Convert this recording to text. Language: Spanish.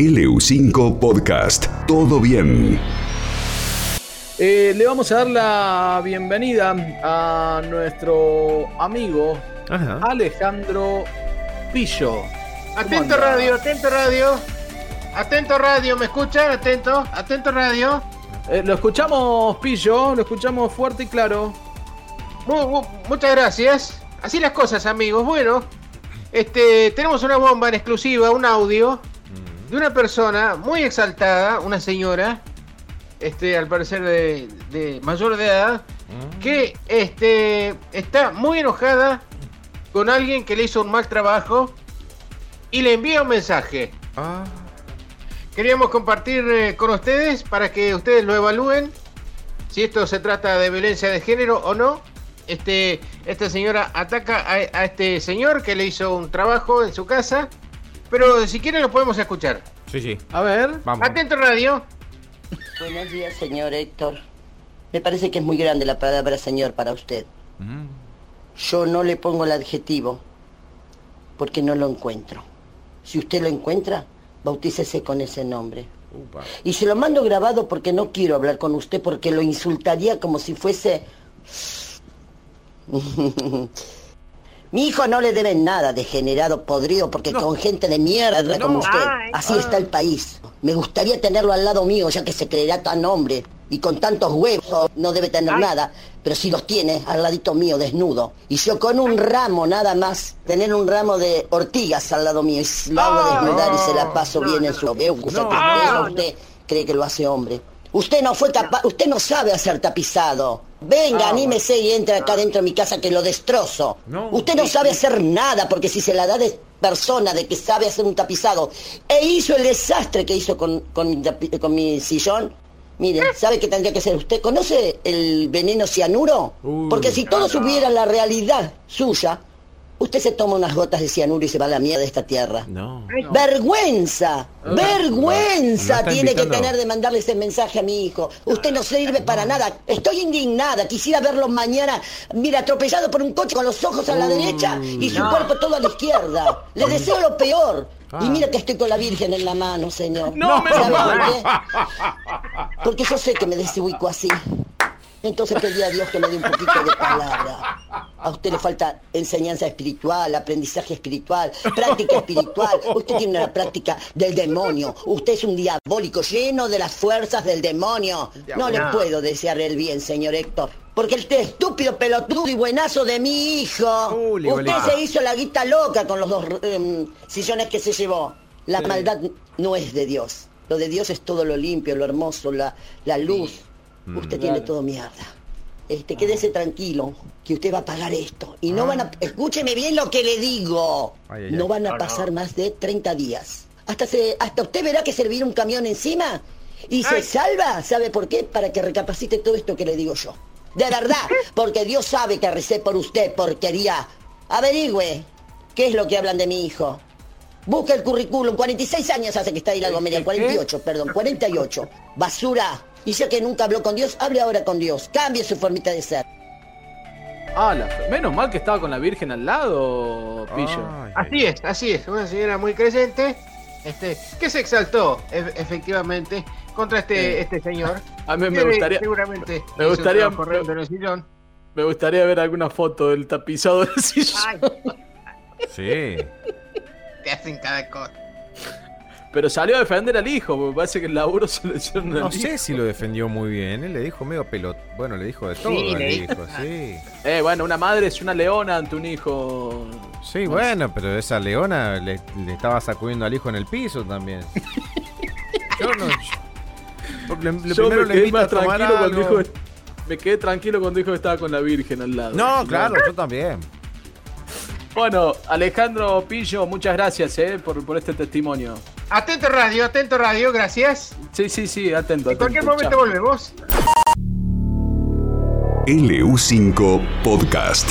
LU5 Podcast. Todo bien. Eh, le vamos a dar la bienvenida a nuestro amigo Ajá. Alejandro Pillo. Atento anda? radio, atento radio. Atento radio, ¿me escuchan? Atento, atento radio. Eh, lo escuchamos, Pillo, lo escuchamos fuerte y claro. Mu- mu- muchas gracias. Así las cosas, amigos. Bueno, este, tenemos una bomba en exclusiva, un audio de una persona muy exaltada, una señora, este, al parecer de, de mayor de edad, que este, está muy enojada con alguien que le hizo un mal trabajo y le envía un mensaje. Ah, Queríamos compartir eh, con ustedes para que ustedes lo evalúen si esto se trata de violencia de género o no. Este, esta señora ataca a, a este señor que le hizo un trabajo en su casa, pero si quieren lo podemos escuchar. sí, sí. A ver. Vamos. Atento radio. Buenos días, señor Héctor. Me parece que es muy grande la palabra señor para usted. Mm. Yo no le pongo el adjetivo porque no lo encuentro. Si usted lo encuentra, bautícese con ese nombre. Upa. Y se lo mando grabado porque no quiero hablar con usted porque lo insultaría como si fuese... Mi hijo no le debe nada, degenerado, podrido, porque con gente de mierda como usted, así está el país. Me gustaría tenerlo al lado mío, ya que se creerá tan hombre y con tantos huevos no debe tener nada, pero si los tiene al ladito mío, desnudo. Y yo con un ramo nada más, tener un ramo de ortigas al lado mío, y lo hago desnudar y se la paso bien en su... Veo que usted cree que lo hace hombre. Usted no fue capaz, usted no sabe hacer tapizado. Venga, anímese y entre acá dentro de mi casa que lo destrozo. No. Usted no sabe hacer nada porque si se la da de persona de que sabe hacer un tapizado e hizo el desastre que hizo con, con, mi, tapi- con mi sillón, mire, ¿sabe qué tendría que ser? ¿Usted conoce el veneno cianuro? Uy, porque si todo supiera la realidad suya, usted se toma unas gotas de cianuro y se va a la mierda de esta tierra. No. Vergüenza, vergüenza ¿No está tiene que tener de mandarle ese mensaje a mi hijo. Usted no sirve para nada. Estoy indignada. Quisiera verlo mañana, mira, atropellado por un coche con los ojos a la derecha y su cuerpo todo a la izquierda. Le deseo lo peor. Ah. Y mira que estoy con la Virgen en la mano, señor. No, menos ¿Sabe mal. por qué? Porque yo sé que me desubico así. Entonces pedí a Dios que me dé un poquito de palabra. A usted le falta enseñanza espiritual, aprendizaje espiritual, práctica espiritual. Usted tiene una práctica del demonio. Usted es un diabólico lleno de las fuerzas del demonio. No le puedo desear el bien, señor Héctor. Porque este estúpido pelotudo y buenazo de mi hijo. Usted se hizo la guita loca con los dos em, sillones que se llevó. La maldad no es de Dios. Lo de Dios es todo lo limpio, lo hermoso, la, la luz. Usted tiene todo mierda. Este, quédese tranquilo, que usted va a pagar esto. Y no van a... Escúcheme bien lo que le digo. Ay, ay, no van a pasar más de 30 días. Hasta, se, hasta usted verá que servir un camión encima y se salva. ¿Sabe por qué? Para que recapacite todo esto que le digo yo. De verdad, porque Dios sabe que recé por usted, porquería. Averigüe qué es lo que hablan de mi hijo. Busca el currículum. 46 años hace que está ahí la Gomelia. 48, perdón. 48. Basura. Y ya que nunca habló con Dios, hable ahora con Dios. Cambie su formita de ser. Ah, la fe- menos mal que estaba con la Virgen al lado, Pillo. Ay, ay. Así es, así es. Una señora muy creyente, este, que se exaltó e- efectivamente contra este, este señor. A mí me gustaría, Seguramente. me gustaría- sillón. me gustaría ver alguna foto del tapizado del sillón. Sí. Te hacen cada cosa. Pero salió a defender al hijo, porque parece que el laburo se lo hicieron al No hijo. sé si lo defendió muy bien. Él le dijo medio pelot. Bueno, le dijo de todo Sí, al le hijo, sí. Eh, bueno, una madre es una leona ante un hijo. Sí, bueno, pero esa leona le, le estaba sacudiendo al hijo en el piso también. Yo no. yo- le- le Yo primero me le quedé invito a más tomar tranquilo cuando algo. dijo. Me quedé tranquilo cuando dijo que estaba con la Virgen al lado. No, claro, yo también. Bueno, Alejandro Pillo, muchas gracias eh, por, por este testimonio. Atento radio, atento radio, gracias. Sí, sí, sí, atento. En cualquier momento chao. volvemos. LU5 Podcast.